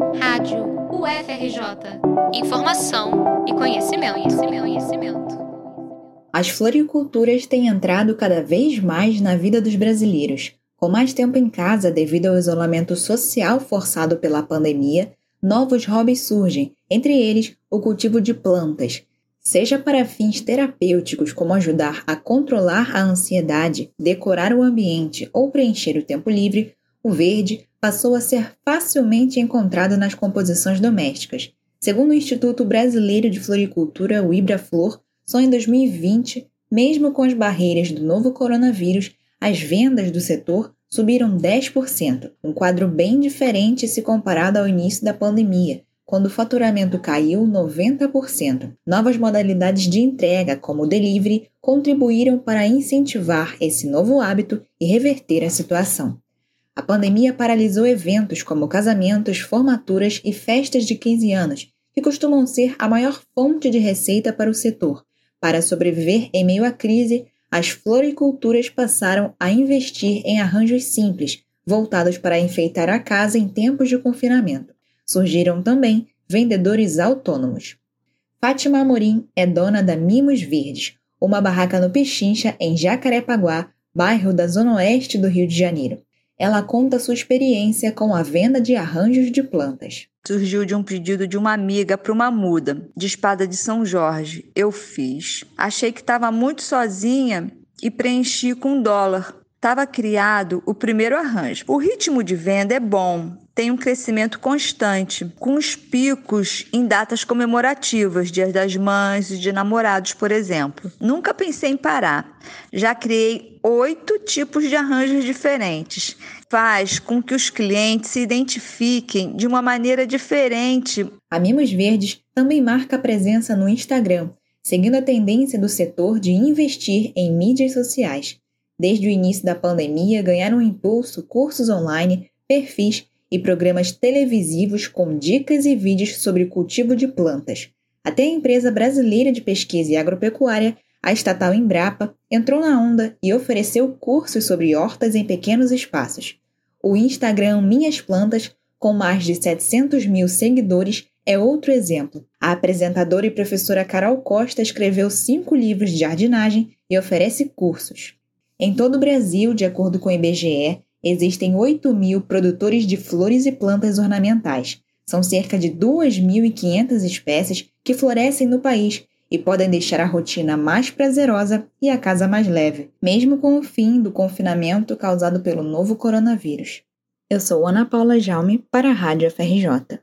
Rádio UFRJ. Informação e conhecimento, conhecimento, conhecimento. As floriculturas têm entrado cada vez mais na vida dos brasileiros. Com mais tempo em casa devido ao isolamento social forçado pela pandemia, novos hobbies surgem, entre eles o cultivo de plantas, seja para fins terapêuticos, como ajudar a controlar a ansiedade, decorar o ambiente ou preencher o tempo livre, o verde passou a ser facilmente encontrado nas composições domésticas. Segundo o Instituto Brasileiro de Floricultura, o Ibraflor, só em 2020, mesmo com as barreiras do novo coronavírus, as vendas do setor subiram 10%, um quadro bem diferente se comparado ao início da pandemia, quando o faturamento caiu 90%. Novas modalidades de entrega, como o delivery, contribuíram para incentivar esse novo hábito e reverter a situação. A pandemia paralisou eventos como casamentos, formaturas e festas de 15 anos, que costumam ser a maior fonte de receita para o setor. Para sobreviver em meio à crise, as floriculturas passaram a investir em arranjos simples, voltados para enfeitar a casa em tempos de confinamento surgiram também vendedores autônomos. Fátima Amorim é dona da Mimos Verdes, uma barraca no Pechincha, em Jacarepaguá, bairro da zona oeste do Rio de Janeiro. Ela conta sua experiência com a venda de arranjos de plantas. Surgiu de um pedido de uma amiga para uma muda de espada de São Jorge. Eu fiz. Achei que estava muito sozinha e preenchi com dólar. Estava criado o primeiro arranjo. O ritmo de venda é bom, tem um crescimento constante, com os picos em datas comemorativas, dias das mães e de namorados, por exemplo. Nunca pensei em parar. Já criei oito tipos de arranjos diferentes. Faz com que os clientes se identifiquem de uma maneira diferente. A Mimos Verdes também marca presença no Instagram, seguindo a tendência do setor de investir em mídias sociais. Desde o início da pandemia, ganharam impulso cursos online, perfis e programas televisivos com dicas e vídeos sobre cultivo de plantas. Até a empresa brasileira de pesquisa e agropecuária, a estatal Embrapa, entrou na onda e ofereceu cursos sobre hortas em pequenos espaços. O Instagram Minhas Plantas, com mais de 700 mil seguidores, é outro exemplo. A apresentadora e professora Carol Costa escreveu cinco livros de jardinagem e oferece cursos. Em todo o Brasil, de acordo com o IBGE, Existem 8 mil produtores de flores e plantas ornamentais. São cerca de 2.500 espécies que florescem no país e podem deixar a rotina mais prazerosa e a casa mais leve, mesmo com o fim do confinamento causado pelo novo coronavírus. Eu sou Ana Paula Jaume para a Rádio FRJ.